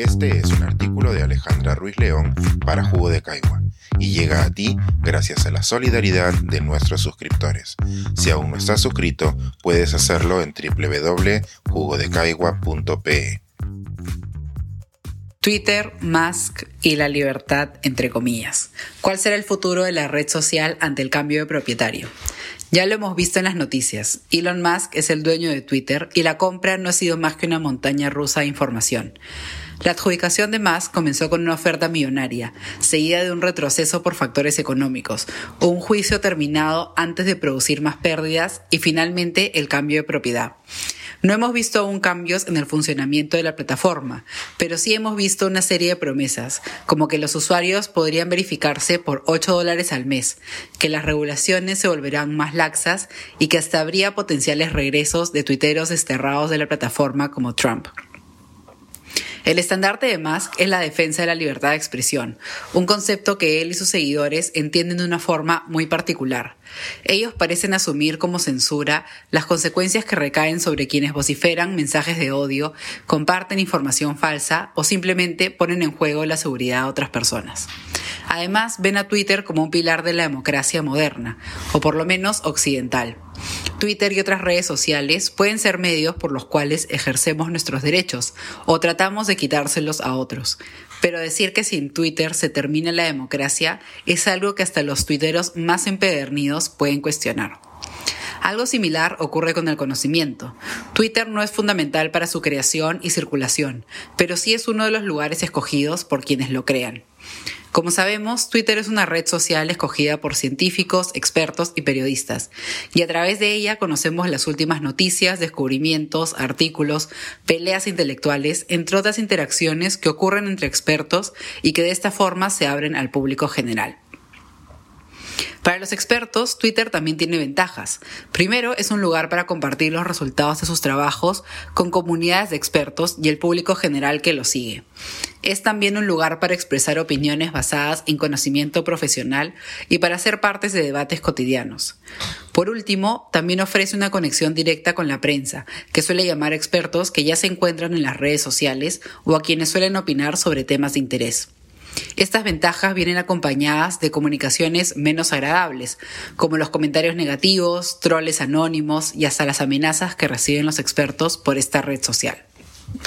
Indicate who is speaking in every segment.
Speaker 1: Este es un artículo de Alejandra Ruiz León para Jugo de Caigua y llega a ti gracias a la solidaridad de nuestros suscriptores. Si aún no estás suscrito, puedes hacerlo en www.jugodecaigua.pe.
Speaker 2: Twitter, Musk y la libertad, entre comillas. ¿Cuál será el futuro de la red social ante el cambio de propietario? Ya lo hemos visto en las noticias. Elon Musk es el dueño de Twitter y la compra no ha sido más que una montaña rusa de información. La adjudicación de Musk comenzó con una oferta millonaria, seguida de un retroceso por factores económicos, un juicio terminado antes de producir más pérdidas y finalmente el cambio de propiedad. No hemos visto aún cambios en el funcionamiento de la plataforma, pero sí hemos visto una serie de promesas, como que los usuarios podrían verificarse por 8 dólares al mes, que las regulaciones se volverán más laxas y que hasta habría potenciales regresos de tuiteros desterrados de la plataforma como Trump. El estandarte de Musk es la defensa de la libertad de expresión, un concepto que él y sus seguidores entienden de una forma muy particular. Ellos parecen asumir como censura las consecuencias que recaen sobre quienes vociferan mensajes de odio, comparten información falsa o simplemente ponen en juego la seguridad de otras personas. Además, ven a Twitter como un pilar de la democracia moderna, o por lo menos occidental. Twitter y otras redes sociales pueden ser medios por los cuales ejercemos nuestros derechos o tratamos de quitárselos a otros. Pero decir que sin Twitter se termina la democracia es algo que hasta los tuiteros más empedernidos pueden cuestionar. Algo similar ocurre con el conocimiento. Twitter no es fundamental para su creación y circulación, pero sí es uno de los lugares escogidos por quienes lo crean. Como sabemos, Twitter es una red social escogida por científicos, expertos y periodistas, y a través de ella conocemos las últimas noticias, descubrimientos, artículos, peleas intelectuales, entre otras interacciones que ocurren entre expertos y que de esta forma se abren al público general. Para los expertos, Twitter también tiene ventajas. Primero, es un lugar para compartir los resultados de sus trabajos con comunidades de expertos y el público general que lo sigue. Es también un lugar para expresar opiniones basadas en conocimiento profesional y para ser partes de debates cotidianos. Por último, también ofrece una conexión directa con la prensa, que suele llamar expertos que ya se encuentran en las redes sociales o a quienes suelen opinar sobre temas de interés. Estas ventajas vienen acompañadas de comunicaciones menos agradables, como los comentarios negativos, troles anónimos y hasta las amenazas que reciben los expertos por esta red social.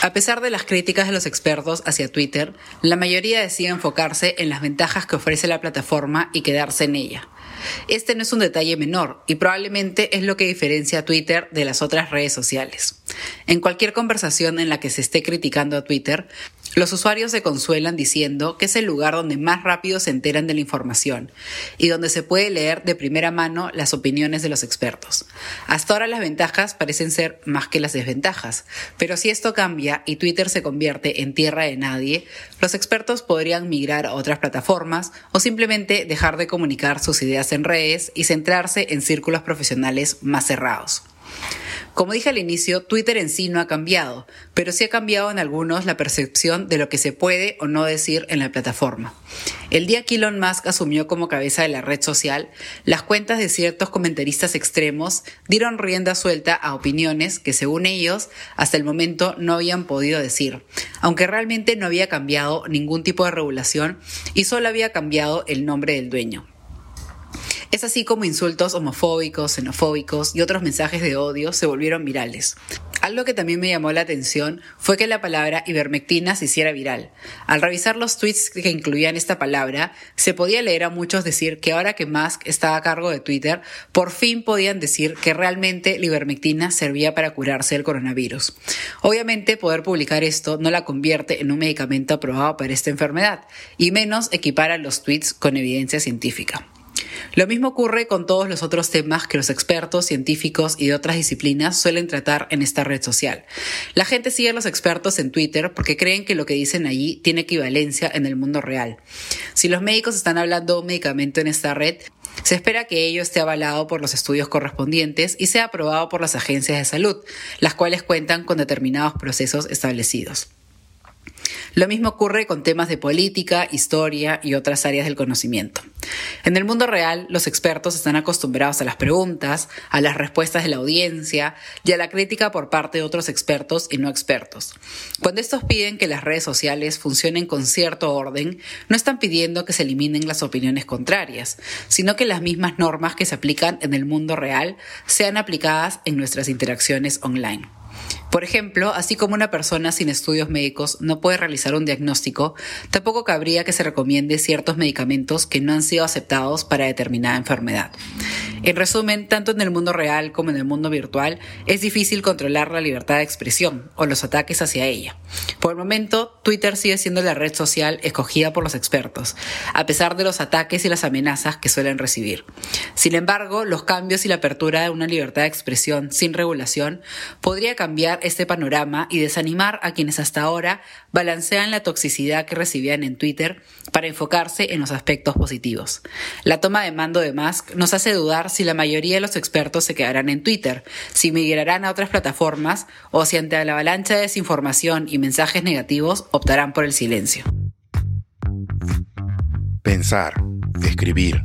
Speaker 2: A pesar de las críticas de los expertos hacia Twitter, la mayoría decide enfocarse en las ventajas que ofrece la plataforma y quedarse en ella. Este no es un detalle menor y probablemente es lo que diferencia a Twitter de las otras redes sociales. En cualquier conversación en la que se esté criticando a Twitter, los usuarios se consuelan diciendo que es el lugar donde más rápido se enteran de la información y donde se puede leer de primera mano las opiniones de los expertos. Hasta ahora las ventajas parecen ser más que las desventajas, pero si esto cambia y Twitter se convierte en tierra de nadie, los expertos podrían migrar a otras plataformas o simplemente dejar de comunicar sus ideas en redes y centrarse en círculos profesionales más cerrados. Como dije al inicio, Twitter en sí no ha cambiado, pero sí ha cambiado en algunos la percepción de lo que se puede o no decir en la plataforma. El día que Elon Musk asumió como cabeza de la red social, las cuentas de ciertos comentaristas extremos dieron rienda suelta a opiniones que, según ellos, hasta el momento no habían podido decir, aunque realmente no había cambiado ningún tipo de regulación y solo había cambiado el nombre del dueño. Es así como insultos homofóbicos, xenofóbicos y otros mensajes de odio se volvieron virales. Algo que también me llamó la atención fue que la palabra ivermectina se hiciera viral. Al revisar los tweets que incluían esta palabra, se podía leer a muchos decir que ahora que Musk estaba a cargo de Twitter, por fin podían decir que realmente la ivermectina servía para curarse el coronavirus. Obviamente, poder publicar esto no la convierte en un medicamento aprobado para esta enfermedad, y menos equipara los tweets con evidencia científica. Lo mismo ocurre con todos los otros temas que los expertos, científicos y de otras disciplinas suelen tratar en esta red social. La gente sigue a los expertos en Twitter porque creen que lo que dicen allí tiene equivalencia en el mundo real. Si los médicos están hablando de un medicamento en esta red, se espera que ello esté avalado por los estudios correspondientes y sea aprobado por las agencias de salud, las cuales cuentan con determinados procesos establecidos. Lo mismo ocurre con temas de política, historia y otras áreas del conocimiento. En el mundo real, los expertos están acostumbrados a las preguntas, a las respuestas de la audiencia y a la crítica por parte de otros expertos y no expertos. Cuando estos piden que las redes sociales funcionen con cierto orden, no están pidiendo que se eliminen las opiniones contrarias, sino que las mismas normas que se aplican en el mundo real sean aplicadas en nuestras interacciones online. Por ejemplo, así como una persona sin estudios médicos no puede realizar un diagnóstico, tampoco cabría que se recomiende ciertos medicamentos que no han sido aceptados para determinada enfermedad. En resumen, tanto en el mundo real como en el mundo virtual, es difícil controlar la libertad de expresión o los ataques hacia ella. Por el momento, Twitter sigue siendo la red social escogida por los expertos, a pesar de los ataques y las amenazas que suelen recibir. Sin embargo, los cambios y la apertura de una libertad de expresión sin regulación podría cambiar este panorama y desanimar a quienes hasta ahora balancean la toxicidad que recibían en Twitter para enfocarse en los aspectos positivos. La toma de mando de Musk nos hace dudar si la mayoría de los expertos se quedarán en Twitter, si migrarán a otras plataformas o si ante la avalancha de desinformación y mensajes negativos optarán por el silencio.
Speaker 1: Pensar, escribir,